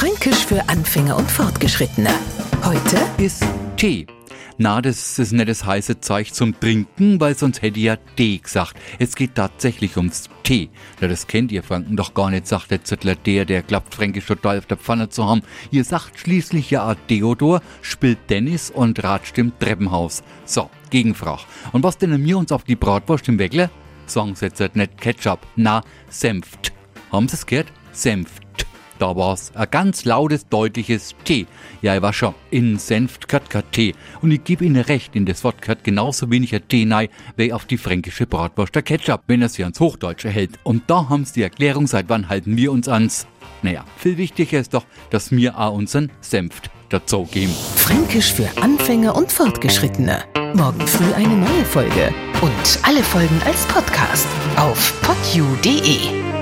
Fränkisch für Anfänger und Fortgeschrittene. Heute ist Tee. Na, das ist nicht das heiße Zeug zum Trinken, weil sonst hätte ich ja Tee gesagt. Es geht tatsächlich ums Tee. Na, das kennt ihr Franken doch gar nicht, sagt der Zettler der, der klappt fränkisch total auf der Pfanne zu haben. Ihr sagt schließlich ja Theodor, spielt Tennis und ratscht im Treppenhaus. So, Gegenfrage. Und was denn mir uns auf die Bratwurst im Weckler? Sie jetzt nicht Ketchup, na, Senft. Haben Sie es gehört? Senft. Da war's. Ein ganz lautes, deutliches T. Ja, ich war schon. In Senft gehört kein T. Und ich gebe Ihnen recht, in das Wort gehört genauso wenig ein T nein, wie auf die fränkische Bratwurst der Ketchup, wenn er sie ans Hochdeutsche hält. Und da haben's die Erklärung, seit wann halten wir uns ans. Naja, viel wichtiger ist doch, dass wir auch unseren Senft dazu geben. Fränkisch für Anfänger und Fortgeschrittene. Morgen früh eine neue Folge. Und alle Folgen als Podcast auf podu.de.